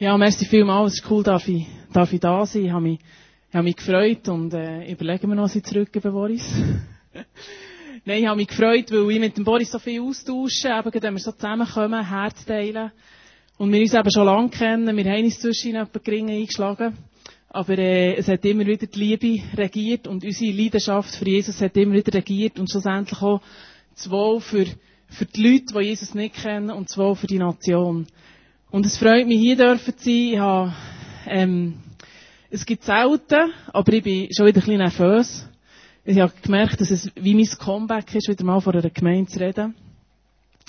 Ja, merci vielmals. Es ist cool, darf ich, darf ich da sein. Ich habe mich, ich habe mich gefreut und äh, überlegen wir noch, sie zurück bei Boris. Nein, ich habe mich gefreut, weil ich mit dem Boris so viel austausche, eben, wenn wir so zusammenkommen, Herz teilen. Und wir uns eben schon lange kennen. Wir haben uns zwischen etwa gering eingeschlagen. Aber äh, es hat immer wieder die Liebe regiert und unsere Leidenschaft für Jesus hat immer wieder regiert und schlussendlich auch Wohl für, für die Leute, die Jesus nicht kennen und Wohl für die Nation. Und es freut mich, hier dürfen zu sein. Ich habe, ähm, es gibt selten, aber ich bin schon wieder ein bisschen nervös. Ich habe gemerkt, dass es wie mein Comeback ist, wieder mal vor einer Gemeinde zu reden,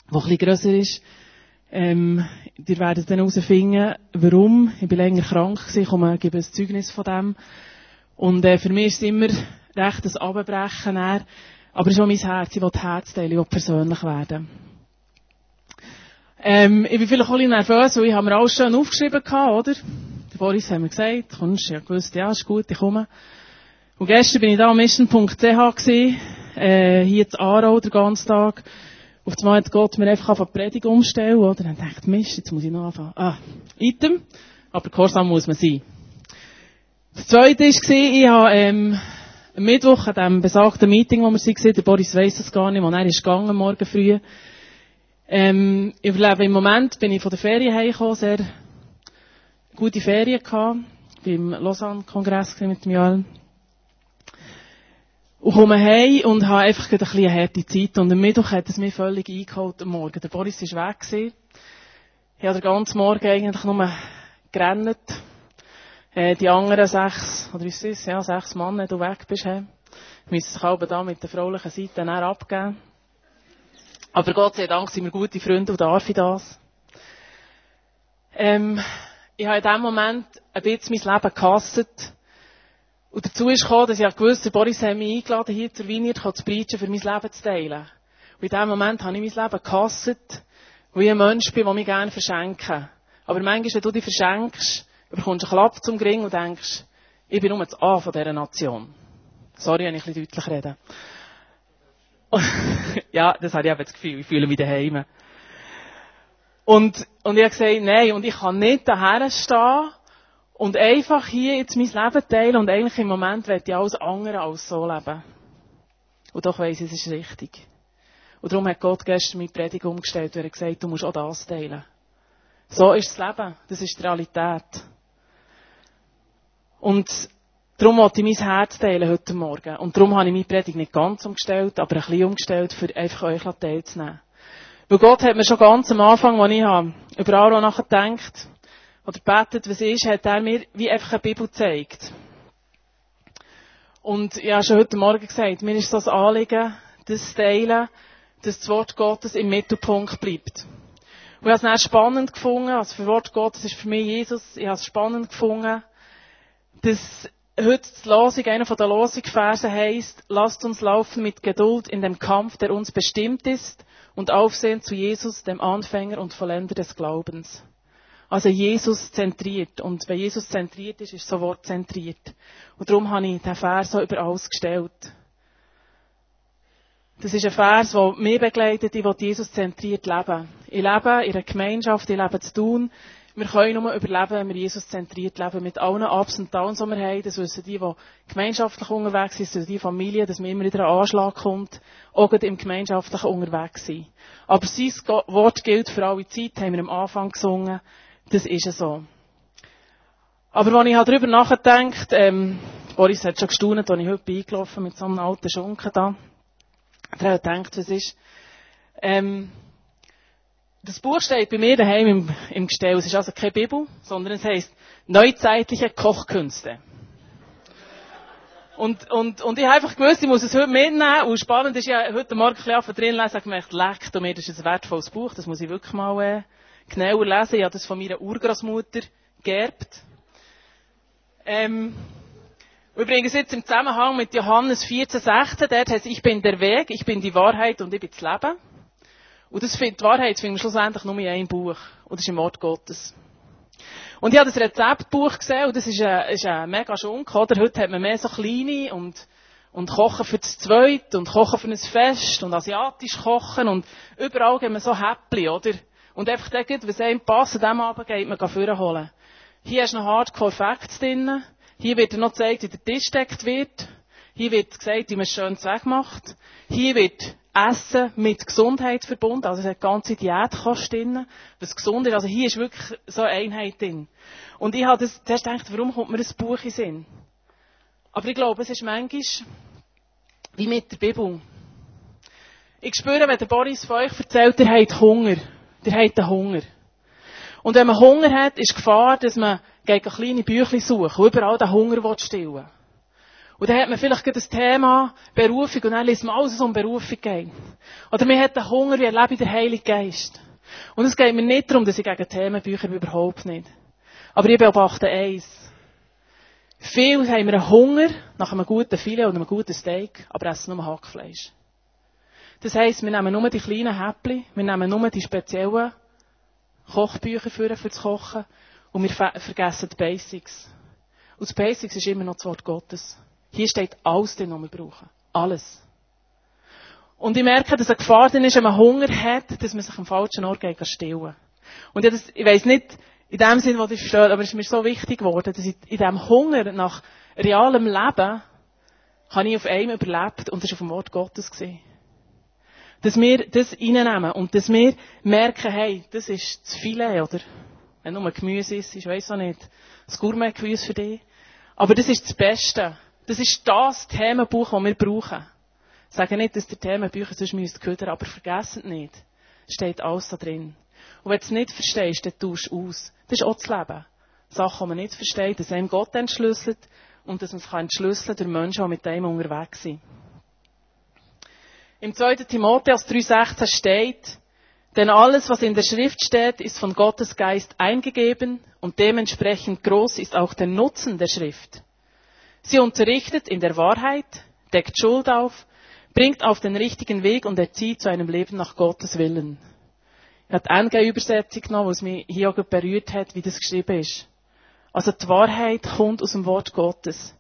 die ein bisschen grösser ist. Ähm, ihr werdet dann herausfinden, warum. Ich bin länger krank gewesen, komme, gebe ein Zeugnis von dem. Und äh, für mich ist es immer recht ein Abbrechen. Aber auch mein Herz, ich will Herz teilen, ich will persönlich werden. Ähm, ich bin vielleicht auch ein bisschen nervös, weil ich habe mir alles schön aufgeschrieben gehabt, oder? Der Boris hat mir gesagt, kommst, ja gewusst, ja, ist gut, ich komme. Und gestern bin ich da am mission.ch gewesen, äh, hier zu Aarau, den ganzen Tag. Auf einmal hat Gott mir einfach auf eine Predigt umstellen, oder? Dachte ich, Mist, jetzt muss ich noch anfangen. Ah, Item. Aber gehorsam muss man sein. Das zweite war, ich habe, ähm, am Mittwoch an dem besagten Meeting, wo wir waren, der Boris weiss es gar nicht, wo er ist gegangen, morgen früh, ähm, ich lebe im Moment, bin ich von der Ferien heimgekommen, sehr gute Ferien gehabt, beim Lausanne-Kongress mit dem Joel. Und komme heim und habe einfach ein bisschen eine harte Zeit. Und am Mittwoch hat es mich völlig eingeholt am Morgen. Der Boris war weg gewesen. Ich habe den ganzen Morgen eigentlich nur gerannt. Äh, die anderen sechs, oder wie ist es, ja, sechs Mann, du weg bist, he. müssen sich halb da mit der fraulichen Seite dann abgeben. Aber Gott sei Dank sind wir gute Freunde und darf ich das. Ähm, ich habe in dem Moment ein bisschen mein Leben gehasst. Und dazu ist gekommen, dass ich gewusst habe, Boris hat mich eingeladen, hier zur Wiener zu preachen, für mein Leben zu teilen. Und in dem Moment habe ich mein Leben gehasst, weil ich ein Mensch bin, der mich gerne verschenke. Aber manchmal, wenn du dich verschenkst, bekommst du einen Klapp zum Gring und denkst, ich bin nur das A von dieser Nation. Sorry, wenn ich ein bisschen deutlich rede. ja, das habe ich eben das Gefühl, ich fühle mich daheim. Und, und ich habe gesagt, nein, und ich kann nicht daher stehen und einfach hier jetzt mein Leben teilen und eigentlich im Moment werde ich alles andere als so leben. Und doch weiss ich, es ist richtig. Und darum hat Gott gestern meine Predigt umgestellt und er gesagt, du musst auch das teilen. So ist das Leben. Das ist die Realität. Und Darum wollte ich mein Herz teilen heute Morgen. Und darum habe ich meine Predigt nicht ganz umgestellt, aber ein bisschen umgestellt, für einfach euch teilzunehmen. Weil Gott hat mir schon ganz am Anfang, als ich über Aaron nachgedacht oder betet, was ist, hat er mir wie einfach eine Bibel gezeigt. Und ich habe schon heute Morgen gesagt, mir ist so das Anliegen, das Teilen, dass das Wort Gottes im Mittelpunkt bleibt. Und ich habe es dann spannend gefunden, also für Wort Gottes ist für mich Jesus, ich habe es spannend gefunden, dass heute die Losung, einer der Losungverse heißt, lasst uns laufen mit Geduld in dem Kampf, der uns bestimmt ist und aufsehen zu Jesus, dem Anfänger und Vollender des Glaubens. Also Jesus zentriert. Und wenn Jesus zentriert ist, ist so Wort zentriert. Und darum habe ich den Vers so über alles gestellt. Das ist ein Vers, der mich begleitet, ich will Jesus zentriert leben. Ich lebe in einer Gemeinschaft, ich lebe zu tun, wir können nur überleben, wenn wir Jesus zentriert leben, mit allen Ups und Downs, die wir haben. Das wissen die, die gemeinschaftlich unterwegs sind, das wissen die Familie, dass mir immer wieder ein Anschlag kommt, auch im gemeinschaftlichen unterwegs sein. Aber sein Wort gilt für alle Zeit, haben wir am Anfang gesungen. Das ist ja so. Aber wenn ich halt darüber nachdenke, ähm, Boris hat schon gestaunt, als ich heute eingelaufen mit so einem alten Schunken da. Der hat gedacht, was ist, ähm, das Buch steht bei mir daheim im, im Gestell. Es ist also keine Bibel, sondern es heißt Neuzeitliche Kochkünste. Und, und, und ich habe einfach gewusst, ich muss es heute mitnehmen. Und spannend ist ja, heute Morgen ein bisschen drin lesen, ich gemerkt, leckt, und mir das ist ein wertvolles Buch, das muss ich wirklich mal, äh, genauer lesen. Ich habe das von meiner Urgroßmutter geerbt. Ähm, übrigens jetzt im Zusammenhang mit Johannes 14, 16, dort heißt, ich bin der Weg, ich bin die Wahrheit und ich bin das Leben. Und das, die Wahrheit finden wir schlussendlich nur in einem Buch. Und das ist im Wort Gottes. Und ich habe das Rezeptbuch gesehen und das ist ein, ist ein mega Schunk, oder? Heute hat man mehr so kleine und, und kochen für das Zweite und kochen für ein Fest und asiatisch kochen und überall gehen wir so Häppli, oder? Und einfach dann, was einem passt, an diesem Abend geht man vorher holen. Hier du noch Hardcore Facts drin. Hier wird dir noch gezeigt, wie der Tisch deckt wird. Hier wird gesagt, wie man es schön wegmacht. Hier wird Essen mit Gesundheit verbunden. Also es hat ganze Diätkost drin, was gesund ist. Also hier ist wirklich so eine Einheit drin. Und ich habe das, zuerst gedacht, warum kommt mir das Buch in Sinn? Aber ich glaube, es ist manchmal wie mit der Bibel. Ich spüre, wenn der Boris von euch erzählt, der hat Hunger. Der hat einen Hunger. Und wenn man Hunger hat, ist die Gefahr, dass man gegen kleine Büchlein sucht und überall den Hunger stillen Und dann hat man vielleicht das Thema Berufung und dann liest man alles, was um Berufung geht. Oder man hat den Hunger, wie erlebe ich den Heiligen Geist. Und es geht mir nicht darum, dass ich gegen Themenbücher bin, überhaupt nicht. Aber ich beobachte eins. Viel haben einen Hunger nach einem guten Filet oder einem guten Steak, aber essen nur Hackfleisch. Das heisst, wir nehmen nur die kleinen Häppchen, wir nehmen nur die speziellen Kochbücher für, für das Kochen und wir vergessen die Basics. Und das Basics ist immer noch das Wort Gottes. Hier steht alles drin, was wir brauchen. Alles. Und ich merke, dass eine Gefahr drin ist, wenn man Hunger hat, dass man sich am falschen Ort geht stillen. Und ich, das, ich weiss nicht, in dem Sinn, was ich verstehe, aber es ist mir so wichtig geworden, dass ich in diesem Hunger nach realem Leben, habe ich auf einem überlebt und das war auf dem Wort Gottes. Gewesen. Dass wir das reinnehmen und dass wir merken, hey, das ist zu Filet, oder? Wenn nur Gemüse ist, ich weiss auch nicht, das Gourmet-Gemüse für dich. Aber das ist das Beste. Das ist das Themenbuch, das wir brauchen. Ich sage nicht, dass der Themenbücher sonst müsst ködern, aber vergessen nicht. Steht alles da drin. Und wenn du es nicht verstehst, dann du aus. Das ist auch das Leben. Sachen, die man nicht versteht, dass einem Gott entschlüsselt und dass man es entschlüsseln kann durch Menschen, die mit dem unterwegs sind. Im 2. Timotheus 3,16 steht, denn alles, was in der Schrift steht, ist von Gottes Geist eingegeben und dementsprechend groß ist auch der Nutzen der Schrift. Sie unterrichtet in der Wahrheit, deckt Schuld auf, bringt auf den richtigen Weg und erzieht zu einem Leben nach Gottes Willen. Ich habe die NG-Übersetzung genommen, was mich hier auch berührt hat, wie das geschrieben ist. Also die Wahrheit kommt aus dem Wort Gottes.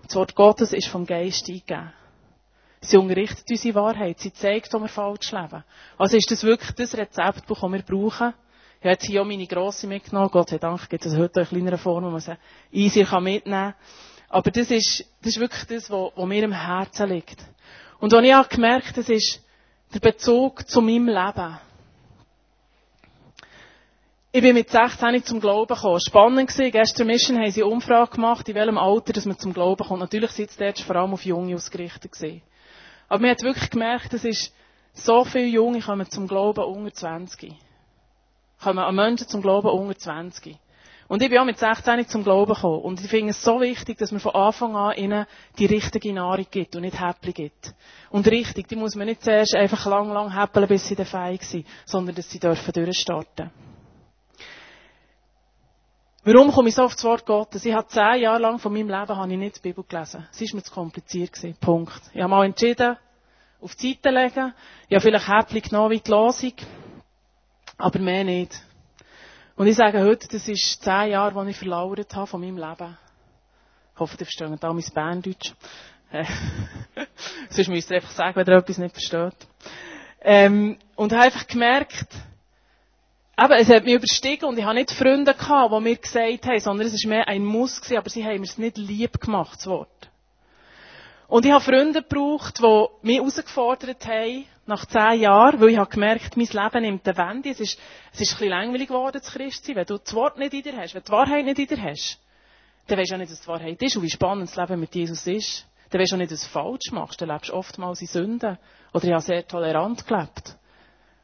Und das Wort Gottes ist vom Geist eingegeben. Sie unterrichtet unsere Wahrheit. Sie zeigt, wo wir falsch leben. Also ist das wirklich das Rezeptbuch, das wir brauchen. Ich habe jetzt hier auch meine grosse mitgenommen. Gott sei Dank gibt es heute in kleiner Form, wo man sie easy mitnehmen kann. Aber das ist, das ist wirklich das, was, mir im Herzen liegt. Und was ich auch gemerkt habe, das ist der Bezug zu meinem Leben. Ich bin mit 16 zum Glauben gekommen. Spannend war, gestern Mission haben sie eine Umfrage gemacht, in welchem Alter dass man zum Glauben kommt. Natürlich sind es vor allem auf Junge ausgerichtet. Aber man hat wirklich gemerkt, es ist so viele Junge kommen zum Glauben unter 20. Kommen an Menschen zum Glauben unter 20. Und ich bin auch mit 16 zum Glauben gekommen. Und ich finde es so wichtig, dass man von Anfang an ihnen die richtige Nahrung gibt und nicht Häppchen gibt. Und richtig, die muss man nicht zuerst einfach lang, lang häppeln, bis sie dann fein sind, sondern dass sie dürfen durchstarten. Warum komme ich so auf das Wort Gottes? Ich habe zehn Jahre lang von meinem Leben habe ich nicht die Bibel gelesen. Es war mir zu kompliziert. Gewesen. Punkt. Ich habe mal entschieden, auf die Seite legen. Ich habe vielleicht Häppchen genommen wie die Losung. Aber mehr nicht. Und ich sage heute, das ist zehn Jahre, die ich verlauert habe von meinem Leben. Ich hoffe, ihr versteht auch mein Berndeutsch. Äh, sonst müsst ihr einfach sagen, wenn ihr etwas nicht versteht. Ähm, und habe einfach gemerkt, Eben, es hat mich überstiegen und ich habe nicht Freunde gehabt, die mir gesagt haben, sondern es war mehr ein Muss gewesen, aber sie haben mir es nicht lieb gemacht, das Wort. Und ich habe Freunde gebraucht, die mich herausgefordert haben, nach zehn Jahren, weil ich habe gemerkt, mein Leben nimmt eine Wende. Es ist, es ist ein bisschen langweilig geworden, zu Christ sein, wenn du das Wort nicht in dir hast, wenn du die Wahrheit nicht in dir hast. Dann weisst du auch nicht, was die Wahrheit ist und wie spannend das Leben mit Jesus ist. Dann weisst du auch nicht, was du falsch machst. Dann lebst du oftmals in Sünden. Oder ich habe sehr tolerant gelebt.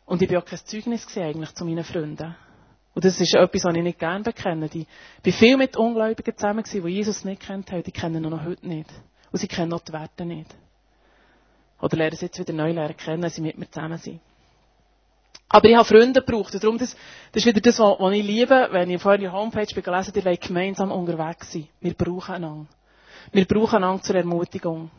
Und ich bin auch kein Zeugnis gewesen, eigentlich zu meinen Freunden. Und das ist etwas, was ich nicht gerne bekenne. Ich bin viel mit Ungläubigen zusammen die Jesus nicht kennt. Die kennen ihn noch heute nicht. Und sie kennen auch die Werte nicht. Oder lernen sie jetzt wieder neu lernen kennen, wenn sie mit mir zusammen sind. Aber ich habe Freunde gebraucht. Und darum, das, das ist wieder das, was ich liebe, wenn ich vorhin die Homepage gelesen, die wollen gemeinsam unterwegs sein. Wir brauchen einander. Wir brauchen einander zur Ermutigung.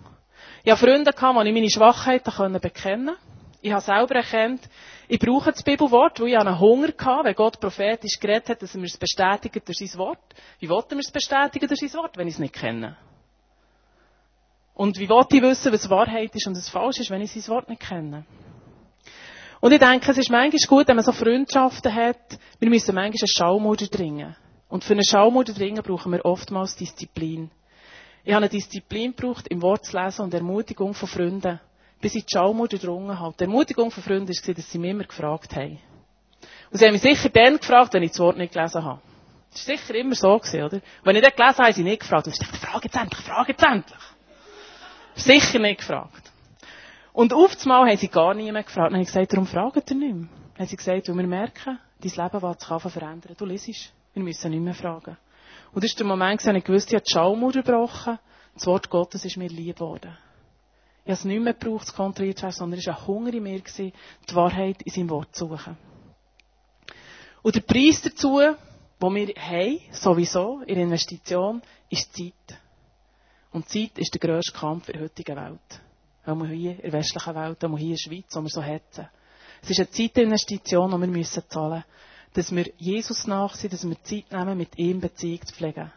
Ich habe Freunde gehabt, die ich meine Schwachheiten bekennen konnte. Ich habe selber erkannt, ich brauche das Bibelwort, weil ich einen Hunger hatte, wenn Gott prophetisch geredet hat, dass er mir es bestätigt durch sein Wort. Wie will er mir es bestätigen durch sein Wort, wenn ich es nicht kenne? Und wie will ich wissen, was Wahrheit ist und was falsch ist, wenn ich sein Wort nicht kenne? Und ich denke, es ist manchmal gut, wenn man so Freundschaften hat, wir müssen manchmal einen Schaumoder dringen. Und für einen Schaumoder dringen brauchen wir oftmals Disziplin. Ich habe eine Disziplin gebraucht, im Wort zu lesen und Ermutigung von Freunden, bis ich die Schaumoder drungen habe. Die Ermutigung von Freunden war, dass sie mich immer gefragt haben. Und sie haben mich sicher dann gefragt, wenn ich das Wort nicht gelesen habe. Das war sicher immer so, oder? Wenn ich das gelesen habe, haben sie nicht gefragt. Und ich dachte, frage jetzt endlich, frage jetzt endlich. Sicher nicht gefragt. Und einmal haben sie gar nie mehr gefragt. Dann habe ich gesagt, warum fragt ihr nicht mehr? Dann haben sie gesagt, weil wir merken, dein Leben wird sich verändern. Du liest. Wir müssen nicht mehr fragen. Und das war der Moment, wo ich gewusst ich habe die Schallmauer gebrochen. Das Wort Gottes ist mir lieb geworden. Ich habe es nicht mehr gebraucht, zu kontrolliert zu werden, sondern es war ein Hunger in mir, die Wahrheit in seinem Wort zu suchen. Und der Preis dazu, den wir haben, sowieso, in der Investition, ist Zeit. Und Zeit ist der grösste Kampf in der heutigen Welt. Auch hier in der westlichen Welt, auch hier in der Schweiz, wo wir so hetzen. Es ist eine Zeitinvestition, die wir müssen zahlen müssen. Dass wir Jesus nach sind, dass wir Zeit nehmen, mit ihm Beziehung zu pflegen.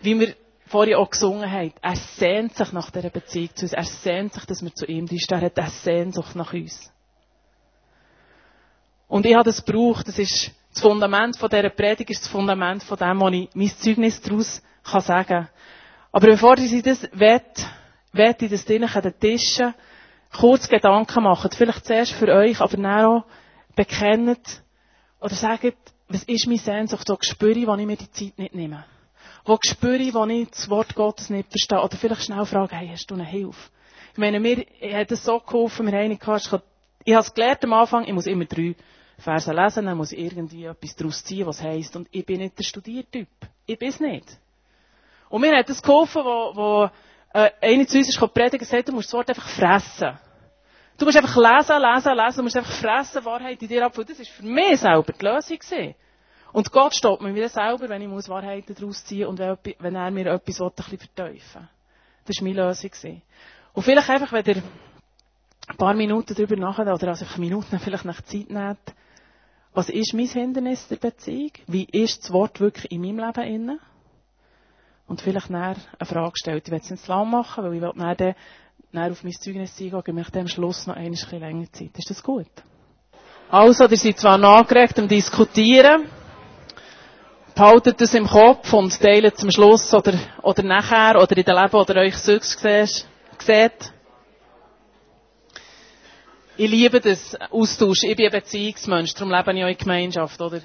Wie wir vorhin auch gesungen haben, er sehnt sich nach dieser Beziehung zu uns. Er sehnt sich, dass wir zu ihm sind. Er hat eine Sehnsucht nach uns. Und ich habe das gebraucht. Das ist das Fundament von dieser Predigt, ist das Fundament von dem, wo ich mein Zeugnis daraus sagen kann. Aber bevor ich das will, werde ich das drinnen an den Tischen kurz Gedanken machen. Vielleicht zuerst für euch, aber dann auch bekennt oder sagt, was ist meine Sehnsucht, wo spüre ich, wo ich mir die Zeit nicht nehme. Wo spüre ich, wo ich das Wort Gottes nicht verstehe. Oder vielleicht schnell fragen, hey, hast du eine Hilfe? Ich meine, mir hat es so geholfen, wir haben gehabt, ich habe es gelernt am Anfang, ich muss immer drei Verse lesen, dann muss ich irgendwie etwas daraus ziehen, was heisst. Und ich bin nicht der Studiertyp. Ich bin es nicht. Und mir hat es geholfen, wo, wo äh, einer zu uns ist predigen und sagt, du musst das Wort einfach fressen. Du musst einfach lesen, lesen, lesen, du musst einfach fressen, Wahrheit in dir abfüllen. Das ist für mich selber die Lösung gewesen. Und Gott stoppt mir wieder selber, wenn ich muss Wahrheiten daraus ziehen und wenn er mir etwas will, ein bisschen verteufeln Das war meine Lösung. Gewesen. Und vielleicht einfach, wenn ihr ein paar Minuten darüber nachdenkt, oder also Minuten vielleicht nach Zeit nehmt, was ist mein Hindernis der Beziehung? Wie ist das Wort wirklich in meinem Leben inne? Und vielleicht näher eine Frage stellt. Ich will es nicht lang machen, weil ich will näher, näher auf mein Zeugnis eingehen und ich am Schluss noch ein bisschen länger Zeit. Ist das gut? Also, ihr seid zwar nachgeregt am Diskutieren, behaltet das im Kopf und teilt zum Schluss oder, oder nachher oder in dem Leben, oder euch selbst seht. Ich liebe das Austausch. Ich bin ein Beziehungsmensch, darum lebe ich auch in Gemeinschaft, oder?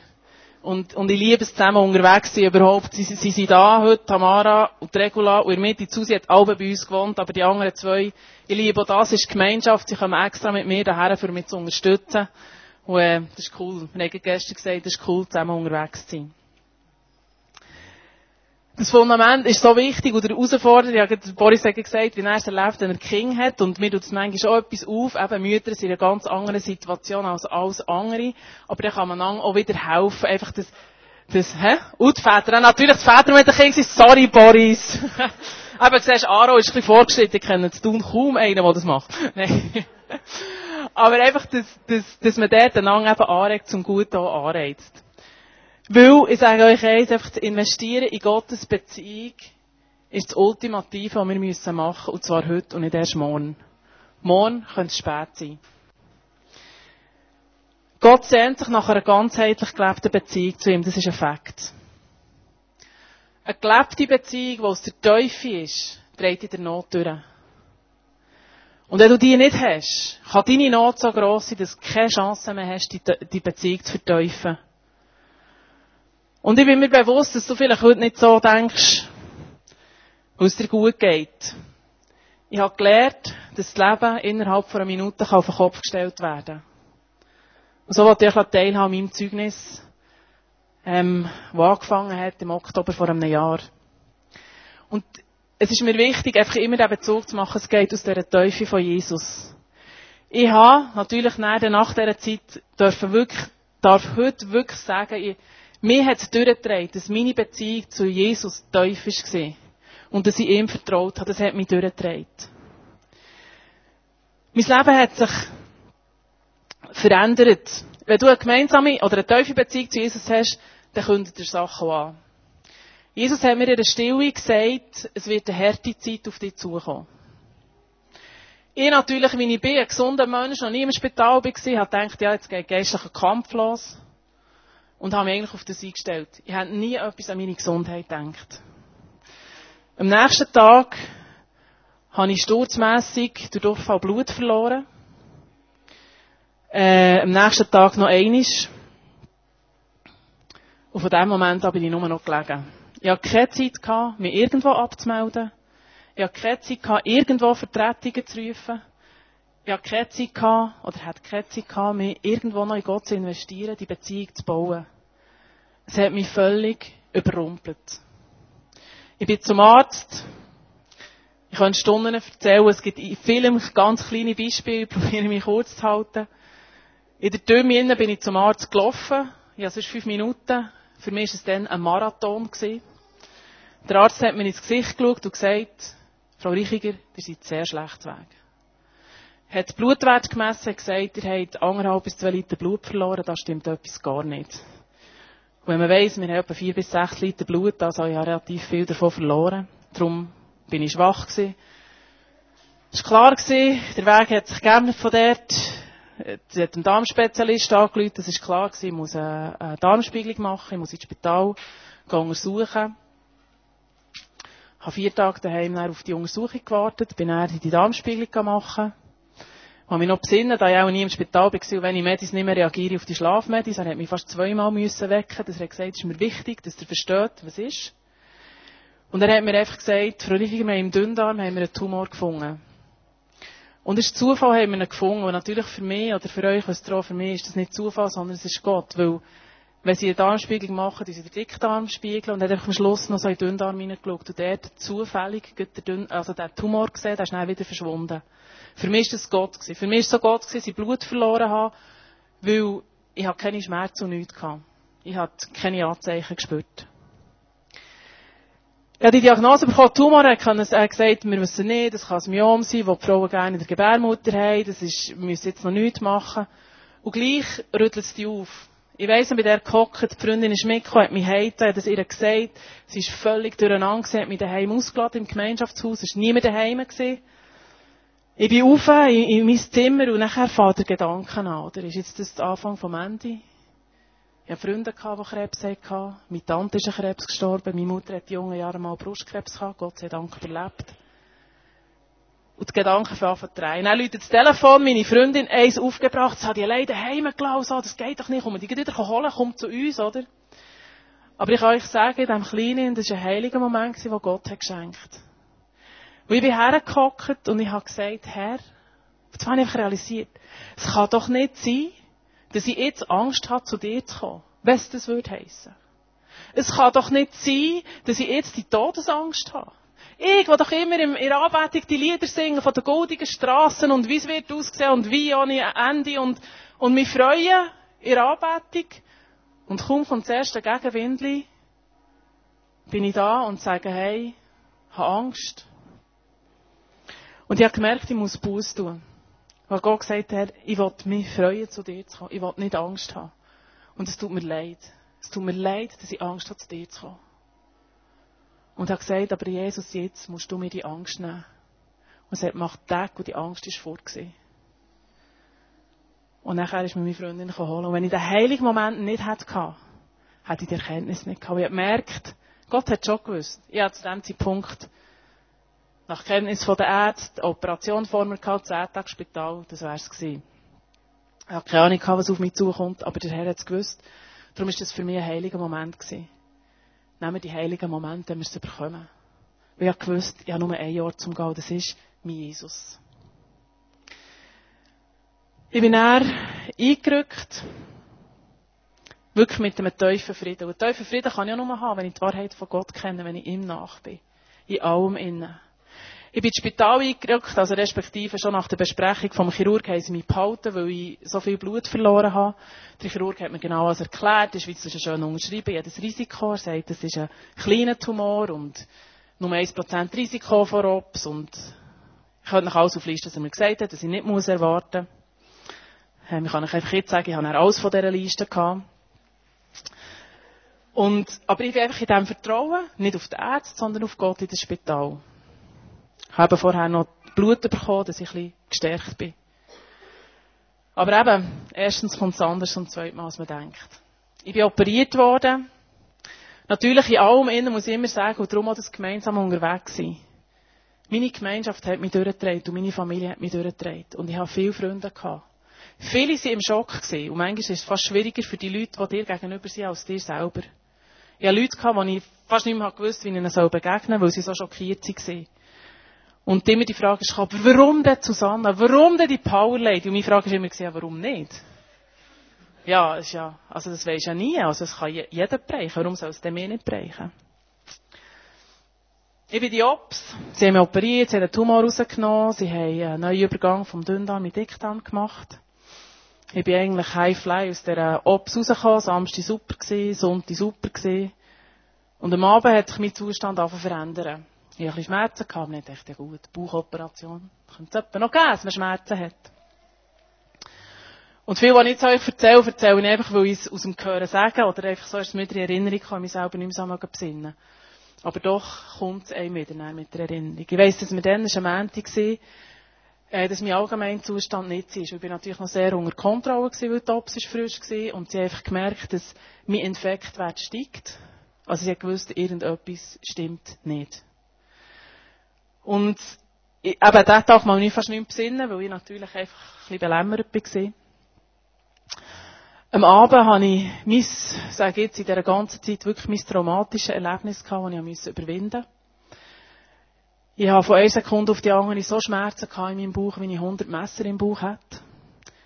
Und, und ich liebe es zusammen unterwegs sein überhaupt. Sie, sie sind da heute, Tamara und Regula und in der Mitte. Susi hat alle bei uns gewohnt, aber die anderen zwei, ich liebe auch das, ist Gemeinschaft. Sie kommen extra mit mir daher, für mich zu unterstützen. Und, äh, das ist cool. Wir haben gestern gesagt, das ist cool, zusammen unterwegs zu sein. Das Fundament ist so wichtig oder herausfordernd. Ich habe Boris hat gesagt, wie er es erlebt, wenn er Kind hat. Und mir tut es manchmal auch etwas auf. Eben Mütter sind in einer ganz anderen Situation als alles andere. Aber dann kann man auch wieder helfen. Einfach das, das, hä? Und die Väter. Natürlich, die Väter mit den Kindern sind, sorry Boris. Eben, du siehst, Aro ist ein bisschen vorgeschritten. Ich kenne tun kaum einen, der das macht. Nein. Aber einfach, dass, dass, dass man dort einander eben anregt, zum Guten anreizt. Weil, ich sage euch eins, einfach zu investieren in Gottes Beziehung ist das Ultimative, was wir müssen machen und zwar heute und nicht erst morgen. Morgen könnte es spät sein. Gott sehnt sich nach einer ganzheitlich gelebten Beziehung zu ihm, das ist ein Fakt. Eine gelebte Beziehung, die aus der Teufel ist, dreht in der Not durch. Und wenn du die nicht hast, kann deine Not so gross sein, dass du keine Chance mehr hast, die Beziehung zu verteufeln. Und ich bin mir bewusst, dass du vielleicht heute nicht so denkst, weil es dir gut geht. Ich habe gelernt, dass das Leben innerhalb von einer Minute auf den Kopf gestellt werden kann. Und so wollte ich teilhaben an meinem Zeugnis, ähm, das angefangen hat im Oktober vor einem Jahr. Und es ist mir wichtig, einfach immer den Bezug zu machen, es geht aus dieser Teufel von Jesus. Ich habe natürlich nach dieser Zeit dürfen wirklich, darf heute wirklich sagen, ich, mir hat es durchgetragen, dass meine Beziehung zu Jesus tief war. Und dass ich ihm vertraut habe. Das hat mich durchgetragen. Mein Leben hat sich verändert. Wenn du eine gemeinsame oder eine tiefe Beziehung zu Jesus hast, dann kündet dir Sachen an. Jesus hat mir in der Stille gesagt, es wird eine harte Zeit auf dich zukommen. Ich natürlich, wie ich bin, ein gesunder Mensch, noch nie im Spital war, habe gedacht, ja, jetzt geht geistlicher Kampf los. Und habe mich eigentlich auf das eingestellt. Ich habe nie etwas an meine Gesundheit gedacht. Am nächsten Tag habe ich sturzmässig durch Durchfall Blut verloren. Äh, am nächsten Tag noch einisch. Und von dem Moment an bin ich nur noch gelegen. Ich hatte keine Zeit, gehabt, mich irgendwo abzumelden. Ich hatte keine Zeit, gehabt, irgendwo Vertretungen zu rufen. Ich hatte keine Zeit, gehabt, oder hatte keine Zeit, gehabt, mich irgendwo noch in Gott zu investieren, die Beziehung zu bauen. Es hat mich völlig überrumpelt. Ich bin zum Arzt. Ich kann Stunden erzählen. Es gibt in vielen ganz kleine Beispiele. Ich probiere mich kurz zu halten. In der Tür bin ich zum Arzt gelaufen. Ja, sonst fünf Minuten. Für mich war es dann ein Marathon. Der Arzt hat mir ins Gesicht geschaut und gesagt, Frau Reichiger, ihr seid sehr schlecht weg. Er hat Blutwert gemessen und gesagt, ihr habt anderthalb bis zwei Liter Blut verloren, da stimmt etwas gar nicht. Wenn man weiss, wir haben etwa vier bis sechs Liter Blut, also habe ich relativ viel davon verloren. Darum bin ich schwach gewesen. Es war klar gewesen, der Weg hat sich geändert von dort. Sie hat einen Darmspezialist angerufen, es ist klar gewesen, ich muss eine Darmspiegelung machen, ich muss ins Spital gehen untersuchen. Ich habe vier Tage daheim auf die Untersuchung gewartet, bin dann die Darmspiegelung machen. Ich habe mich noch besinnen, da ich auch nie im Spital war, und wenn ich Medis nicht mehr reagiere auf die Schlafmedis, er hat mich fast zweimal müssen wecken, dass er gesagt, es ist mir wichtig, dass er versteht, was ist. Und er hat mir einfach gesagt, Frau Richiger, wir haben im Dünndarm haben wir einen Tumor gefunden. Und es ist Zufall, haben wir ihn gefunden. Und natürlich für mich oder für euch, was für mich, ist das nicht Zufall, sondern es ist Gott. Weil, wenn sie eine Darmspiegelung machen, die sie den Dickdarmspiegel und hat am Schluss noch so in den Dünndarm hineingeschaut. Und der hat zufällig der Dünn, also der Tumor gesehen, der ist schnell wieder verschwunden. Für mich ist das Gott gewesen. Für mich ist es so Gott gewesen, dass ich Blut verloren habe, weil ich keine Schmerzen und nichts gehabt. Ich habe keine Anzeichen gespürt. Habe die Diagnose bekommen, Tumor, er hat gesagt, wir wissen nicht, das kann ein Myom sein, das die Frauen gerne in der Gebärmutter haben, das ist, wir müssen jetzt noch nichts machen. Und gleich rüttelt es die auf. Ich weiss noch, bei der gehockt, die Freundin ist mitgekommen, hat mich heiten, hat es ihr gesagt, sie ist völlig durcheinander gewesen, hat mich daheim ausgeladen im Gemeinschaftshaus, es war niemand daheim gewesen. Ich bin auf in, in mein Zimmer und nachher fährt der Gedanke an, oder? Ist jetzt das der Anfang vom Ende? Ich hatte Freunde, die Krebs hatten. Meine Tante ist an Krebs gestorben. Meine Mutter hat in jungen Jahren mal Brustkrebs gehabt. Gott sei Dank überlebt. Und die Gedanken fangen an zu drehen. Dann läutet das Telefon, meine Freundin, eins aufgebracht, sie hat die alleine daheim gelassen, das geht doch nicht, komm, die wieder holen, komm zu uns, oder? Aber ich kann euch sagen, in diesem Kleinen, das war ein heiliger Moment, den Gott hat geschenkt. Und ich bin hergehockt und ich habe gesagt, Herr, jetzt habe ich realisiert, es kann doch nicht sein, dass ich jetzt Angst habe, zu dir zu kommen. Was das würde heissen. Es kann doch nicht sein, dass ich jetzt die Todesangst habe. Ich, will doch immer in der Anbetung die Lieder singen von den goldigen Straßen und wie es wird aussehen und wie ohne Ende und, und mich freuen in der Anbetung. Und kaum kommt das erste Gegenwindli, bin ich da und sage, hey, habe Angst. Und ich habe gemerkt, ich muss Buß tun. Weil Gott gesagt hat, ich will mich freuen, zu dir zu kommen. Ich will nicht Angst haben. Und es tut mir leid. Es tut mir leid, dass ich Angst habe, zu dir zu kommen. Und hat gesagt, aber Jesus, jetzt musst du mir die Angst nehmen. Und er hat gemacht, Tag, und die Angst ist vorgesehen. Und nachher ist mir meine Freundin geholt. Und wenn ich den heiligen Moment nicht hätte hätte ich die Erkenntnis nicht gehabt. Ich habe gemerkt, Gott hat schon gewusst. Ich habe zu dem Zeitpunkt nach Kenntnis von der Ärzte, Operation vor mir gehabt, 10 Tage Spital, das wär's gewesen. Ich habe keine Ahnung gehabt, was auf mich zukommt, aber der Herr hat es gewusst. Darum ist das für mich ein heiliger Moment gewesen. Nehmen die heiligen Momente, wenn wir es bekommen. Weil ich gewusst, ich habe nur ein Jahr zum Gehen, das ist mein Jesus. Ich bin dann eingerückt, wirklich mit einem tiefen Frieden. Und tiefen Frieden kann ich auch nur haben, wenn ich die Wahrheit von Gott kenne, wenn ich ihm nach bin. In allem innen. Ich bin ins Spital eingerückt, also respektive schon nach der Besprechung vom Chirurg haben sie mich behalten, weil ich so viel Blut verloren habe. Der Chirurg hat mir genau alles erklärt, der Schweiz ist schön unterschrieben, habe das Risiko, er sagt, das ist ein kleiner Tumor und nur 1% Risiko vor Ops und ich könnte noch alles auflisten, was er mir gesagt hat, dass ich nicht muss erwarten muss. Ähm, ich kann euch einfach jetzt sagen, ich habe alles von dieser Liste gehabt. Und, aber ich bin einfach in diesem Vertrauen, nicht auf die Ärzte, sondern auf Gott in das Spital. Habe vorher noch Blut bekommen, dass ich ein bisschen gestärkt bin. Aber eben, erstens kommt es anders und zweitens, als man denkt. Ich bin operiert worden. Natürlich in allem innen muss ich immer sagen, und darum auch das gemeinsam unterwegs sein. Meine Gemeinschaft hat mich durchgetragen und meine Familie hat mich durchgetragen. Und ich habe viele Freunde gehabt. Viele waren im Schock gewesen. Und manchmal ist es fast schwieriger für die Leute, die dir gegenüber sind, als dir selber. Ich hatte Leute die ich fast nicht mehr gewusst wie ich ihnen begegnen soll, weil sie so schockiert waren. Und immer die Frage ist, aber warum denn Susanna? Warum denn die Power Lady? Und meine Frage ist immer, ja, warum nicht? Ja, ist ja, also das weisst ja nie. Also es kann jeder bereichen. Warum soll es denn mir nicht bereichen? Ich bin die Ops. Sie haben mich operiert, sie haben einen Tumor rausgenommen, sie haben einen neuen Übergang vom Dünndarm mit Dickdarm gemacht. Ich bin eigentlich High-Fly aus der Ops rausgekommen, Samstag super gewesen, Sonntag super gewesen. Und am Abend hat sich mein Zustand angefangen verändern. Ich hatte Schmerzen gehabt, nicht echt ja gut, Bauchoperation. Könnte es noch geben, wenn man Schmerzen hat. Und viel, was ich jetzt euch erzähle, erzähle ich einfach, weil ich es aus dem Gehören sage, oder einfach so, dass es mir in Erinnerung kann, mich selber nicht mehr so besinnen. Aber doch kommt es einem wieder mit der Erinnerung. Ich weiss, dass wir dann, es war ein Montag, äh, dass mein allgemeiner Zustand nicht ist. Ich war natürlich noch sehr unter Kontrolle, gewesen, weil die Ops frisch war. Und sie haben einfach gemerkt, dass mein Infektwert steigt. Also sie hat gewusst, irgendetwas stimmt nicht. Und eben diesen Tag mal nicht fast nicht besinnen, weil ich natürlich einfach ein bisschen belämmert war. Am Abend habe ich mein, sage jetzt in dieser ganzen Zeit wirklich mein traumatisches Erlebnis das ich überwinden musste. Ich habe von einer Sekunde auf die andere so Schmerzen gehabt in meinem Bauch, wie ich 100 Messer im Bauch hätte.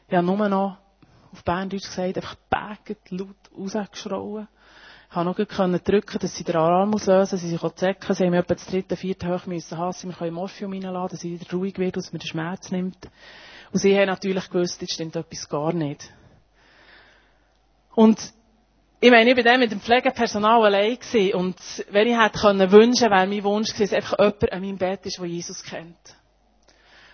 Ich habe nur noch, auf Berndeutsch gesagt, einfach bägend laut rausgeschrauen. Konnte noch können drücken, dass sie den Alarm auslösen, sie sich zecken, sie haben mir etwa das dritte, vierte hoch müssen haben, wir können Morphium reinladen, dass sie wieder ruhig wird, dass man den Schmerz nimmt. Und sie haben natürlich gewusst, jetzt stimmt etwas gar nicht. Und ich meine, ich war dann mit dem Pflegepersonal allein gewesen. Und wenn ich hätte können wünschen, wäre mein Wunsch gewesen, dass einfach jemand an meinem Bett ist, der Jesus kennt.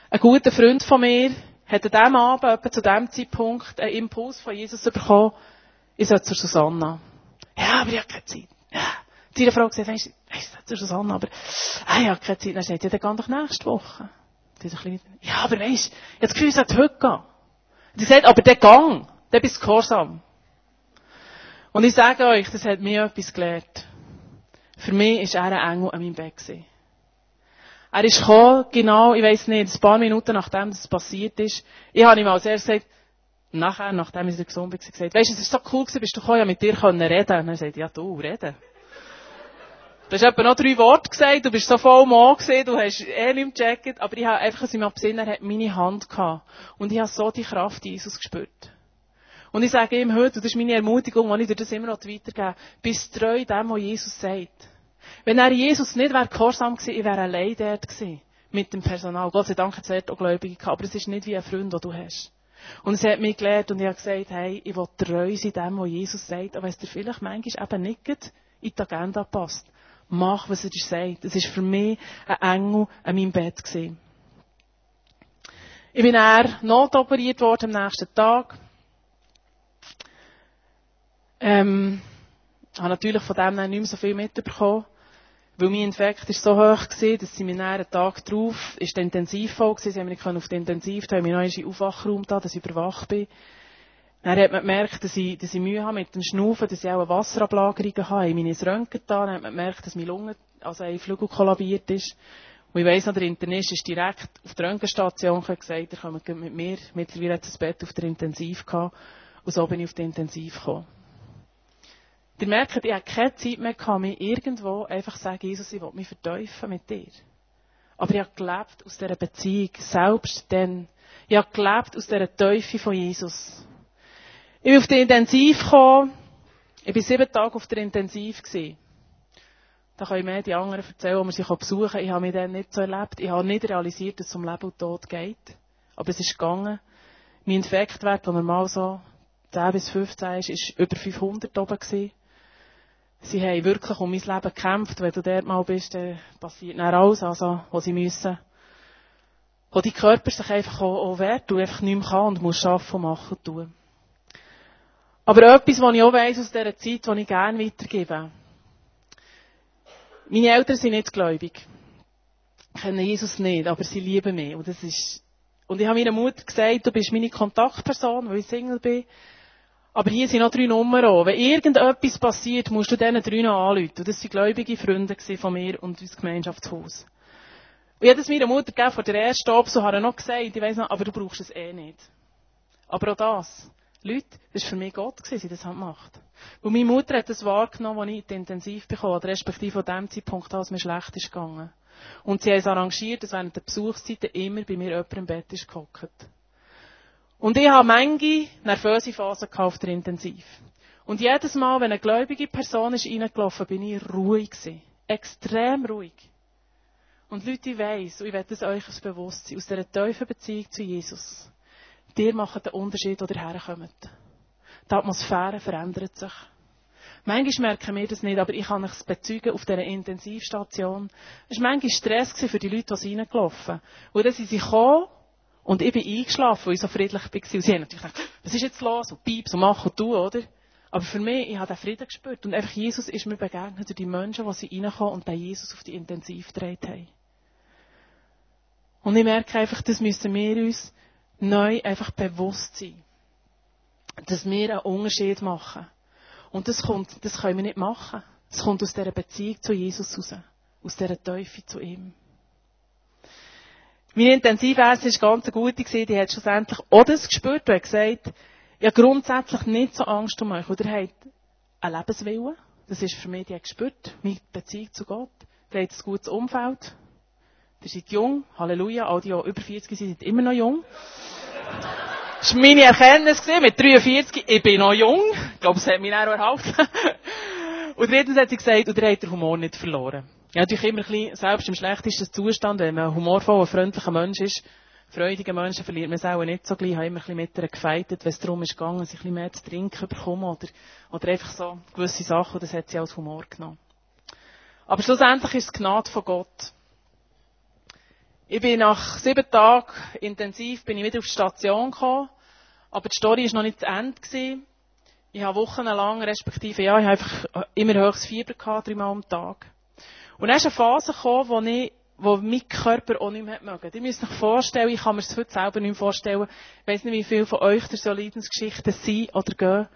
Ein guter Freund von mir hat an diesem Abend, etwa zu diesem Zeitpunkt, einen Impuls von Jesus bekommen, ich soll zur Susanna. Ja, aber ich habe keine Zeit. Ja. Die Frau gesagt, weisst du, zur Susanna, aber, ah, ich habe keine Zeit. Dann sagt ja, dann geh doch nächste Woche. Die so ein bisschen, ja, aber weisst, ich habe das Gefühl, es sollte heute gehen. Die sagt, aber der Gang, der bist gehorsam. Und ich sage euch, das hat mir etwas gelernt. Für mich war er ein Engel an meinem Bett. Er ist gekommen, genau, ich weiss nicht, ein paar Minuten nachdem das passiert ist. Ich habe ihm als erstes gesagt, nachher, nachdem ich gesund bin, gesagt, weisst du, es ist so cool gewesen, bist du gekommen, ja mit dir können reden. Und er sagt, ja du, reden. Du hast etwa noch drei Worte gesagt, du bist so voll Mann gewesen, du hast eh nicht mehr gecheckt, aber ich habe einfach in meinem Sinn, er hat meine Hand gehabt. Und ich habe so die Kraft Jesus gespürt. Und ich sage ihm heute, und das ist meine Ermutigung, und ich dir das immer noch weitergeben, bist treu dem, was Jesus sagt. Wenn er Jesus nicht wäre gehorsam gewesen, ich wäre allein dort gewesen. Mit dem Personal. Gott sei Dank hat es auch Gläubige gehabt, aber es ist nicht wie ein Freund, den du hast. Und es hat mich gelehrt und ich habe gesagt, hey, ich will treu sein dem, was Jesus sagt, aber wenn es dir vielleicht manchmal eben nicht in die Agenda passt, mach, was er dir sagt. Es ist für mich ein Engel an meinem Bett gewesen. Ich bin eher notoperiert worden am nächsten Tag. Ähm, habe natürlich von dem nicht mehr so viel mitbekommen. Weil mein Infekt ist so hoch war, dass sie mir einen Tag drauf, ist der Intensivfall gewesen, sie haben mich auf den Intensiv, haben mich noch in den Aufwachraum da, dass ich überwacht bin. Dann hat man gemerkt, dass ich, dass ich Mühe habe mit dem Schnaufen, dass ich auch eine Wasserablagerung habe. Ich habe mich Röntgen da, dann hat man gemerkt, dass meine Lunge, also ein Flügel kollabiert ist. Und ich weiss noch, der Internist ist direkt auf der Röntgenstation gesagt, er kommt mit mir. Mittlerweile hat das Bett auf der Intensiv gehabt. Und so bin ich auf die Intensiv gekommen. Ihr merkt, ich habe keine Zeit mehr gehabt, mir irgendwo einfach sagen, Jesus, ich will mich verteufeln mit dir. Aber ich habe gelebt aus dieser Beziehung, selbst dann. Ich habe gelebt aus dieser Teufel von Jesus. Ich bin auf die Intensiv gekommen. Ich war sieben Tage auf der Intensiv. Gewesen. Da können mir die anderen erzählen, wo man sich besuchen kann. Ich habe mich dann nicht so erlebt. Ich habe nicht realisiert, dass es um Leben und Tod geht. Aber es ist gegangen. Mein Infektwert, der normal so 10 bis 15 ist, ist über 500 oben gewesen. Sie haben wirklich um mein Leben gekämpft. Wenn du dort mal bist, dann passiert dann alles, also, wo sie müssen. Wo die Körper sich einfach auch, auch wehrt und einfach nicht mehr kann und muss arbeiten und machen tun. Aber etwas, was ich auch weiss aus dieser Zeit, was ich gerne weitergebe. Meine Eltern sind nicht gläubig. Kennen Jesus nicht, aber sie lieben mich. Und das ist Und ich habe meiner Mutter gesagt, du bist meine Kontaktperson, weil ich Single bin. Aber hier sind noch drei Nummern. Wenn irgendetwas passiert, musst du diesen drei anrufen. Und das waren gläubige Freunde von mir und unser Gemeinschaftshaus. Und ich habe das meiner Mutter gegeben, vor der ersten Absuche, noch gesagt, ich weiss noch, aber du brauchst es eh nicht. Aber auch das. Leute, das war für mich Gott, gewesen, sie das gemacht Und meine Mutter hat das wahrgenommen, als ich intensiv bekommen habe, respektive an dem Zeitpunkt, als mir schlecht ist gegangen. Und sie haben es arrangiert, dass während der Besuchszeiten immer bei mir jemand im Bett ist gehockt. Und ich habe manche nervöse Phasen auf der Intensiv. Und jedes Mal, wenn eine gläubige Person ist reingelaufen, bin ich ruhig gewesen. Extrem ruhig. Und Leute, ich weiss, und ich werde es euch bewusst sein, aus dieser tiefen Beziehung zu Jesus, Dir machen den Unterschied, wo ihr herkommt. Die Atmosphäre verändert sich. Manchmal merken wir das nicht, aber ich kann es bezeugen auf dieser Intensivstation. Es war manchmal Stress für die Leute, die reingelaufen sind. Und dann sind sie gekommen und ich bin eingeschlafen, weil ich so friedlich war. Und sie haben natürlich gedacht, was ist jetzt los? Und piep, so mach und tu, oder? Aber für mich, ich habe den Frieden gespürt. Und einfach Jesus ist mir begegnet durch die Menschen, die sie reinkommen und den Jesus auf die Intensiv gedreht haben. Und ich merke einfach, das müssen wir uns neu einfach bewusst sein. Dass wir einen Unterschied machen. Und das kommt, das können wir nicht machen. Es kommt aus dieser Beziehung zu Jesus raus. Aus dieser Teufel zu ihm. Meine Intensivärztin war ganz gute, die hat schlussendlich auch das gespürt und hat gesagt, ja grundsätzlich nicht so Angst um euch. Oder habt einen Lebenswillen. Das ist für mich, die hat gespürt, meine Beziehung zu Gott. Ihr habt ein gutes Umfeld. Ihr seid jung, Halleluja, all die, die über 40 sind, sind immer noch jung. Das war meine Erkenntnis mit 43, ich bin noch jung. Ich glaube, es hat mich auch erhalten. und drittens hat sie gesagt, und ihr habt den Humor nicht verloren. Ja, natürlich immer ein bisschen, selbst im schlechtesten Zustand, wenn man ein humorvoller, freundlicher Mensch ist, freudiger Mensch, verliert man es auch nicht so gleich. Ich habe immer ein bisschen mit ihr gefeitet, wenn es darum ist gegangen, sich ein bisschen mehr zu trinken bekommen oder, oder einfach so gewisse Sachen, das hat sie als Humor genommen. Aber schlussendlich ist es Gnade von Gott. Ich bin nach sieben Tagen intensiv bin ich wieder auf die Station gekommen, aber die Story war noch nicht zu Ende. Gewesen. Ich habe wochenlang, respektive, ja, ich habe einfach immer höchstes Fieber gehabt, dreimal am Tag. Und dann ist eine Phase gekommen, wo ich, wo mein Körper auch nicht mehr mögen. Ihr müsst euch vorstellen, ich kann mir das heute selber nicht mehr vorstellen. Ich weiss nicht, wie viele von euch der so Leidensgeschichten sind oder gehen.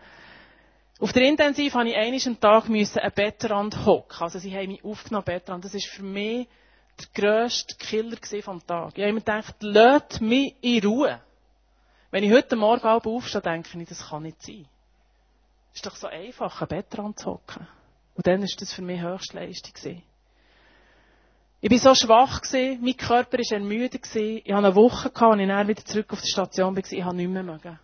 Auf der Intensiv habe ich einen Tag müssen einen Bettrand hocken. Also sie haben mich aufgenommen, Bettrand. Das ist für mich der grösste Killer vom Tag. Ich habe mir gedacht, lasst mich in Ruhe. Wenn ich heute Morgen aufstehe, denke ich, das kann nicht sein. Es ist doch so einfach, ein Bett dran zu hocken. Und dann war das für mich Höchstleistung. Ich war so schwach, mein Körper war ermüdet. Ich hatte eine Woche, und ich dann wieder zurück auf die Station war. Ich habe nicht mehr mögen.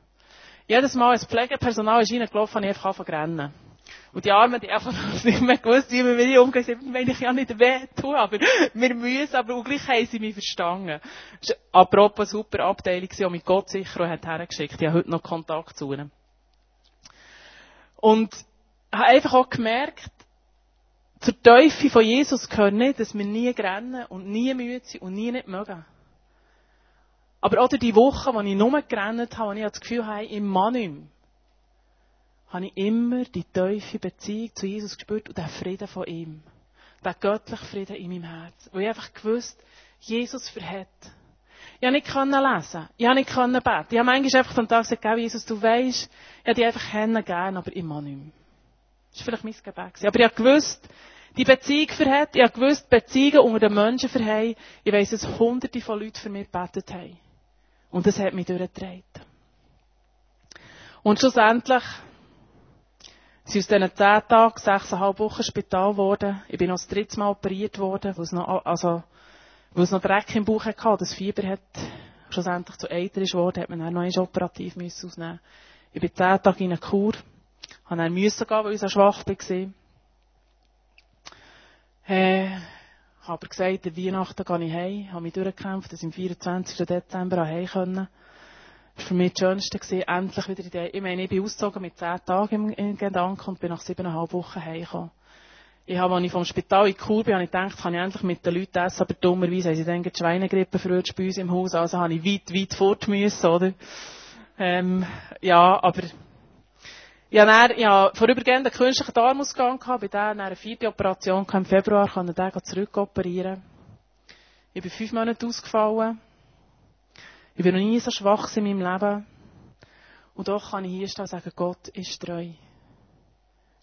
Jedes Mal, als Pflegepersonal ist reingelaufen, habe ich einfach angefangen. Und die Armen, die einfach nicht mehr gewusst, wie wir mit umgehen, sind, wenn ich ja nicht weh tun, aber wir müssen, aber auch gleich haben sie mich verstanden. Das war apropos eine super Abteilung, die mich Gott sicher hat hergeschickt. Ich habe heute noch Kontakt zu ihnen. Und habe einfach auch gemerkt, zur Teufel von Jesus gehört dass wir nie rennen und nie müde sind und nie nicht mögen. Aber auch die Woche, wo ich nur gerannt habe, wo ich das Gefühl habe, ich mag nicht mehr habe ich immer die tiefe Beziehung zu Jesus gespürt und den Frieden von ihm. Den göttlichen Frieden in meinem Herz. Wo ich einfach gewusst, Jesus verhält. Ich konnte nicht lesen. Ich konnte nicht beten. Ich habe manchmal einfach am Tag gesagt, Jesus, du weisst, ich hätte einfach gerne gern, aber immer nicht mehr. Das war vielleicht mein Gebet. Aber ich habe gewusst, die Beziehung verhält. Ich habe gewusst, Beziehungen unter den Menschen verheilen. Ich weiss, dass hunderte von Leuten für mich gebetet haben. Und das hat mich durchgetragen. Und schlussendlich Sie aus diesen zehn Tagen, sechseinhalb Wochen Spital geworden. Ich bin noch das dritte Mal operiert worden, weil es noch, also, weil es noch Dreck im Bauch hatte, das Fieber hat schlussendlich zu Eiter ist worden, hat man dann noch einmal operativ müssen ausnehmen. Ich bin zehn Tage in einer Kur, habe dann müssen gehen, weil ich so schwach war. Äh, aber gesagt, der Weihnachten gehe ich heim, habe mich durchgekämpft, dass ich am 24. Dezember heim können war für mich das Schönste, gewesen, endlich wieder in der, ich meine, ich bin ausgezogen mit zehn Tagen im, Gedanken und bin nach siebeneinhalb Wochen heimgekommen. Ich habe, als ich vom Spital in Kur bin, habe ich gedacht, kann ich endlich mit den Leuten essen, aber dummerweise haben sie dann die Schweinegrippe verrutscht bei uns im Haus, also habe ich weit, weit fort müssen, oder? Ähm, ja, aber, ich habe dann, ja, vorübergehend einen künstlichen Darmausgang gehabt, bei der eine vierte Operation im Februar, kann ich den zurückoperieren. Ich bin fünf Monate ausgefallen. Ich bin noch nie so schwach in meinem Leben. Und doch kann ich hier stehen und sagen, Gott ist treu.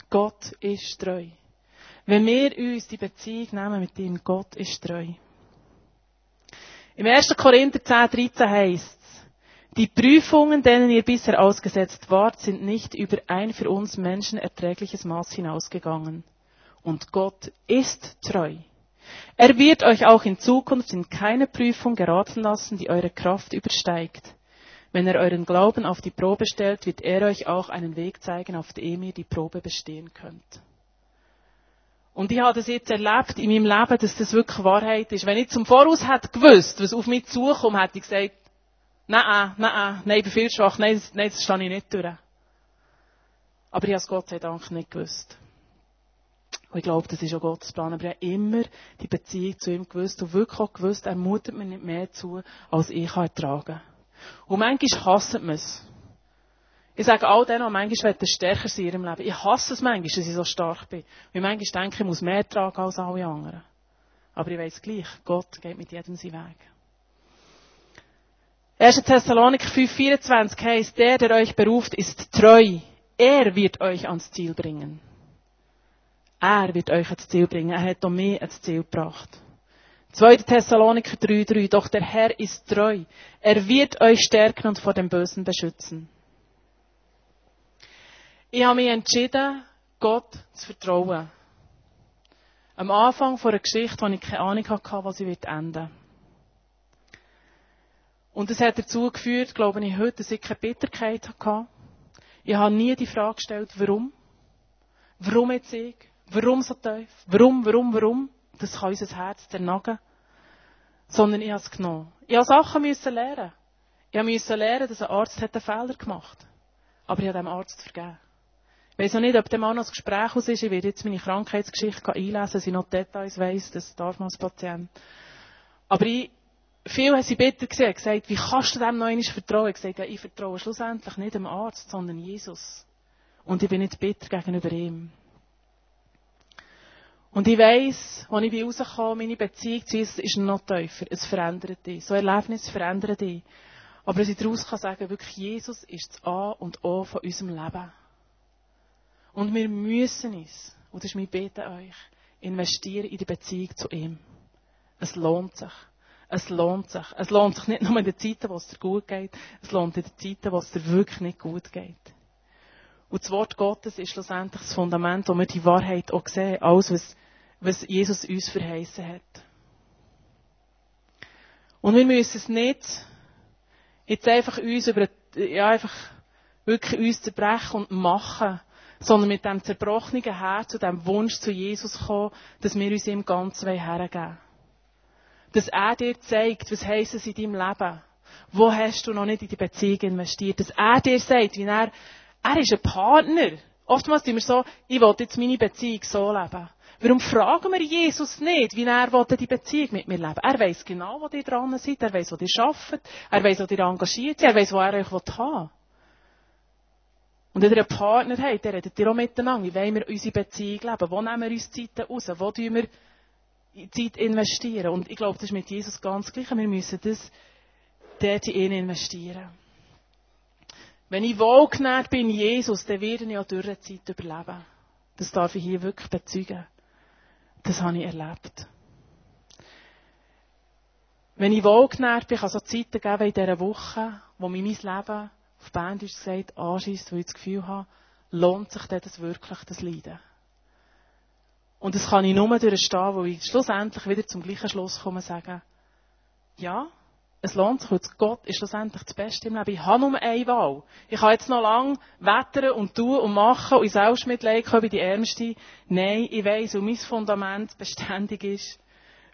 Gott ist treu. Wenn wir uns die Beziehung nehmen mit ihm, Gott ist treu. Im 1. Korinther 10, 13 heißt die Prüfungen, denen ihr bisher ausgesetzt wart, sind nicht über ein für uns Menschen erträgliches Maß hinausgegangen. Und Gott ist treu. Er wird euch auch in Zukunft in keine Prüfung geraten lassen, die eure Kraft übersteigt. Wenn er euren Glauben auf die Probe stellt, wird er euch auch einen Weg zeigen, auf dem ihr die Probe bestehen könnt. Und ich habe das jetzt erlebt in meinem Leben, dass das wirklich Wahrheit ist. Wenn ich zum Voraus hätte gewusst, was auf mich zukommt, hätte ich gesagt, nein, nein, nein, ich bin viel schwach, nein, nein, das stehe ich nicht durch. Aber ich habe es Gott sei Dank nicht gewusst. Und ich glaube, das ist auch Gottes Plan. Aber ich habe immer die Beziehung zu ihm gewusst und wirklich auch gewusst, er mutet mir nicht mehr zu, als ich ertragen kann. Und manchmal hasst man es. Ich sage all denen, die manchmal stärker sein in ihrem Leben. Ich hasse es manchmal, dass ich so stark bin. Weil manchmal denke ich, ich muss mehr tragen als alle anderen. Aber ich weiß gleich, Gott geht mit jedem seinen Weg. 1. Thessaloniker 5,24 heißt, der, der euch beruft, ist treu. Er wird euch ans Ziel bringen. Er wird euch ans Ziel bringen. Er hat auch mich ans Ziel gebracht. 2. Thessaloniker 3,3 Doch der Herr ist treu. Er wird euch stärken und vor dem Bösen beschützen. Ich habe mich entschieden, Gott zu vertrauen. Am Anfang von einer Geschichte, wo ich keine Ahnung hatte, was sie enden wird. Und das hat dazu geführt, glaube ich, heute, dass ich keine Bitterkeit hatte. Ich habe nie die Frage gestellt, warum? Warum jetzt ich? Warum so tief? Warum, warum, warum? Das kann unser Herz zernagen. Sondern ich habe es genommen. Ich musste Sachen müssen lernen. Ich musste lernen, dass ein Arzt einen Fehler gemacht hat. Aber ich habe dem Arzt vergeben. Ich weiss noch nicht, ob der Mann noch das Gespräch aus ist. Ich werde jetzt meine Krankheitsgeschichte einlesen, dass ich noch Details weiss. Das darf man als Patient. Aber ich Viele haben sie bitter gesehen, gesagt, wie kannst du dem noch einmal vertrauen? Ich gesagt, ja, ich vertraue schlussendlich nicht dem Arzt, sondern Jesus. Und ich bin nicht bitter gegenüber ihm. Und ich weiss, als ich rauskam, meine Beziehung zu Jesus ist noch tiefer. Es verändert dich. So Erlebnisse verändern dich. Aber dass ich daraus kann sagen, wirklich, Jesus ist das A und O von unserem Leben. Und wir müssen es, und das ist mein Beten euch, investieren in die Beziehung zu ihm. Es lohnt sich. Es lohnt sich. Es lohnt sich nicht nur in den Zeiten, wo es dir gut geht, es lohnt in den Zeiten, wo es dir wirklich nicht gut geht. Und das Wort Gottes ist schlussendlich das Fundament, wo wir die Wahrheit auch sehen, alles, was, was Jesus uns verheißen hat. Und wir müssen es nicht jetzt einfach uns über, ja, einfach wirklich uns zerbrechen und machen, sondern mit dem zerbrochenen Herz und dem Wunsch zu Jesus kommen, dass wir uns ihm ganz hergeben dass er dir zeigt, was heisst es in deinem Leben. Wo hast du noch nicht in die Beziehung investiert? Dass er dir sagt, wie er, er ist ein Partner. Oftmals sind wir so, ich will jetzt meine Beziehung so leben. Warum fragen wir Jesus nicht, wie er die Beziehung mit mir leben Er weiß genau, wo ihr dran seid, er weiß, wo ihr arbeitet, er weiß, wo ihr engagiert seid, er weiß, wo er euch haben will. Und wenn ihr einen Partner habt, dann redet ihr auch miteinander. Wie wollen wir unsere Beziehung leben? Wo nehmen wir uns Zeiten raus? Wo tun wir Zeit investieren. Und ich glaube, das ist mit Jesus ganz gleich. Wir müssen das dort in ihn investieren. Wenn ich wohlgenährt bin in Jesus, dann werde ich auch durch Zeit überleben. Das darf ich hier wirklich bezeugen. Das habe ich erlebt. Wenn ich wohlgenährt bin, kann es auch Zeiten geben in dieser Woche, wo mir mein Leben auf Band ist gesagt, anschießt, wo ich das Gefühl habe, lohnt sich das wirklich, das Leiden. Und das kann ich nur durchstehen, wo ich schlussendlich wieder zum gleichen Schluss komme und sage, ja, es lohnt sich, weil Gott ist schlussendlich das Beste im Leben. Ich habe nur eine Wahl. Ich kann jetzt noch lange wettern und tun und machen und in Selbstmitleid kommen wie die Ärmste. Nein, ich weiss, weil mein Fundament beständig ist,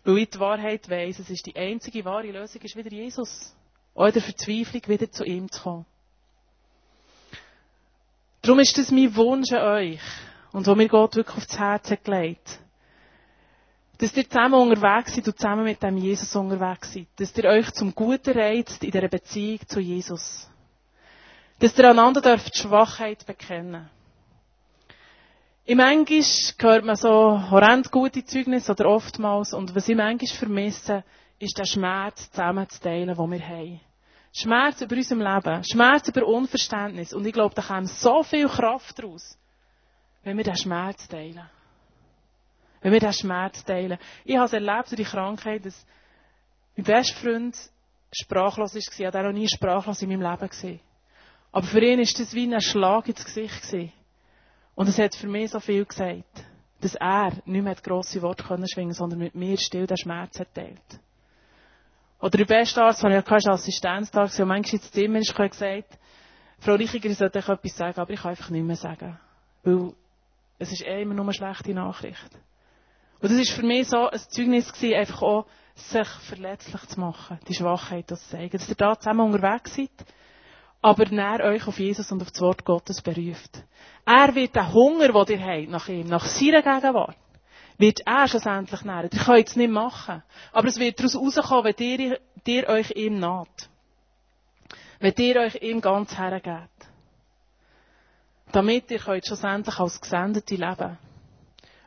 weil ich die Wahrheit weiss, es ist die einzige wahre Lösung, ist wieder Jesus. Oder der Verzweiflung wieder zu ihm zu kommen. Darum ist das mein Wunsch an euch und wo mir Gott wirklich aufs Herz hat gelegt. Dass ihr zusammen unterwegs seid und zusammen mit dem Jesus unterwegs seid. Dass ihr euch zum Guten reizt in dieser Beziehung zu Jesus. Dass ihr einander dürft Schwachheit bekennen. Im Englisch hört man so horrend gute Zeugnisse oder oftmals. Und was ich im Englisch vermisse, ist der Schmerz zusammen zu teilen, den wir haben. Schmerz über unserem Leben, Schmerz über Unverständnis. Und ich glaube, da kommt so viel Kraft raus, wenn wir diesen Schmerz teilen. Wenn wir diesen Schmerz teilen. Ich habe es erlebt die Krankheit, dass mein bester Freund sprachlos war. Ich habe auch nie sprachlos in meinem Leben gesehen. Aber für ihn war das wie ein Schlag ins Gesicht. Gewesen. Und es hat für mich so viel gesagt, dass er nicht mehr grosse Worte schwingen sondern mit mir still den Schmerz hat teilt. Oder der beste Arzt, den ich hatte, war Assistenztag, und manchmal ins Zimmer ist, gesagt, Frau Richiger, ich sollte euch etwas sagen, aber ich kann einfach nicht mehr sagen. Weil es ist eh immer nur eine schlechte Nachricht. Und das war für mich so ein Zeugnis gewesen, einfach auch, sich verletzlich zu machen, die Schwachheit zu zeigen, dass ihr da zusammen unterwegs seid, aber näher euch auf Jesus und auf das Wort Gottes beruft. Er wird den Hunger, den ihr habt, nach ihm, nach seiner Gegenwart, wird er schlussendlich nähren. Ihr könnt es nicht machen. Aber es wird daraus rauskommen, wenn ihr, ihr euch ihm naht. Wenn ihr euch ihm ganz hergebt. Damit ihr könnt schlussendlich als Gesendete leben.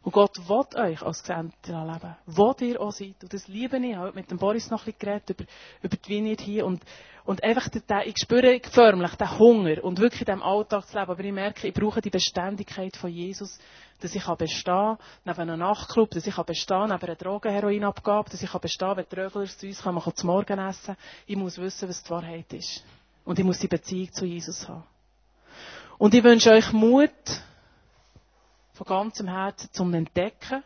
Und Gott will euch als Gesendete leben. Wo ihr auch seid. Und das liebe ich. Ich habe mit dem Boris noch ein bisschen geredet über, über die Vignette hier. Und, und einfach, den, ich spüre förmlich den Hunger und wirklich in diesem Alltag zu leben. Aber ich merke, ich brauche die Beständigkeit von Jesus, dass ich bestehen kann neben einem Nachtclub, dass ich bestehen neben einer Drogenheroinabgabe, dass ich bestehen wenn die zu uns kommen, zum Morgen essen. Ich muss wissen, was die Wahrheit ist. Und ich muss die Beziehung zu Jesus haben. Und ich wünsche euch Mut, von ganzem Herzen zum Entdecken,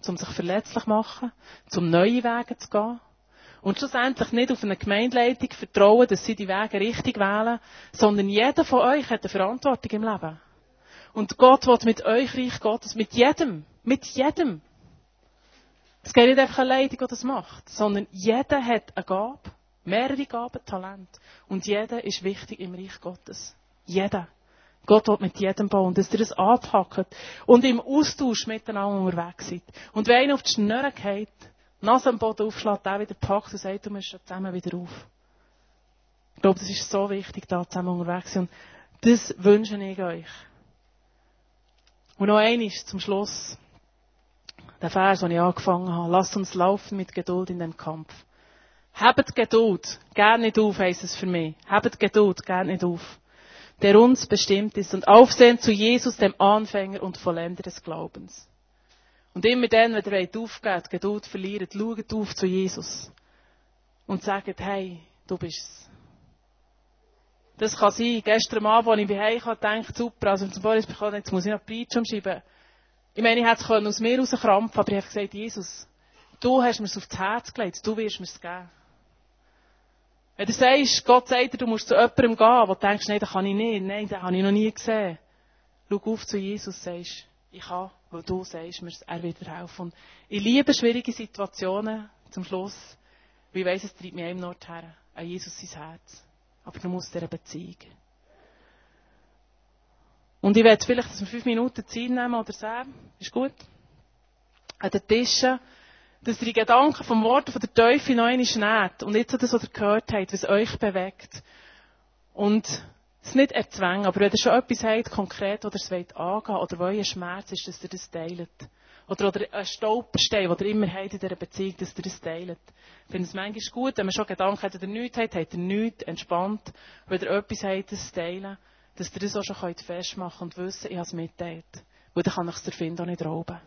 zum sich verletzlich machen, zum neue Wege zu gehen. Und schlussendlich nicht auf eine Gemeindeleitung vertrauen, dass sie die Wege richtig wählen, sondern jeder von euch hat eine Verantwortung im Leben. Und Gott will mit euch Reich Gottes, mit jedem, mit jedem. Es geht nicht einfach eine Leitung, die das macht, sondern jeder hat eine Gabe, mehrere Gaben, Talent. Und jeder ist wichtig im Reich Gottes. Jeder. Gott will mit jedem bauen, dass ihr das anpackt und im Austausch miteinander unterwegs seid. Und wenn einer auf die Schnurren geht, Nase am Boden aufschlägt, der wieder packt und sagt, du musst zusammen wieder auf. Ich glaube, das ist so wichtig, da zusammen unterwegs zu sein. Und das wünsche ich euch. Und noch eines zum Schluss. Der Vers, den ich angefangen habe. Lasst uns laufen mit Geduld in dem Kampf. Habt Geduld. Gern nicht auf, heisst es für mich. Habt Geduld. Gern nicht auf der uns bestimmt ist und aufsehen zu Jesus, dem Anfänger und Vollender des Glaubens. Und immer dann, wenn ihr aufgeht, Geduld verliert, schaut auf zu Jesus und sagt, hey, du bist's. Das kann sein. Gestern Abend, als ich bei Hause gedacht super, also zum Boris bekommen, jetzt muss ich noch Preach umschreiben. Ich meine, ich hätte es aus mir rauskrampfen, aber ich habe gesagt, Jesus, du hast mir es aufs Herz gelegt, du wirst mir es geben. Wenn du sagst, Gott sagt dir, du musst zu jemandem gehen, wo du denkst, nein, das kann ich nicht, nein, das habe ich noch nie gesehen. Schau auf zu Jesus, sagst, ich kann, weil du sagst mir, er wird dir helfen. Und ich liebe schwierige Situationen zum Schluss, weil ich weiss, es treibt mich einem Ort her, an Jesus sein Herz. Aber du musst dieser Beziehung. Und ich werde vielleicht, dass wir fünf Minuten Zeit nehmen oder zehn. Ist gut? An den Tischen dass ihr die Gedanken vom Wort von der Teufel noch einmal nehmt und jetzt das, was ihr gehört habt, was euch bewegt. Und es nicht erzwängen, aber wenn ihr schon etwas habt, konkret, oder es angehen, oder wo euer Schmerz ist, dass ihr das teilt. Oder, oder ein Stolperstein, den ihr immer habt in dieser Beziehung, dass ihr das teilt. Ich finde es manchmal gut, wenn man schon Gedanken hat, oder nichts hat, habt ihr nichts, entspannt. Wenn ihr etwas habt, das teilen, dass ihr das auch schon festmachen könnt und wissen, ich habe es mitteilt. Weil dann kann ich es der Find auch nicht rauben.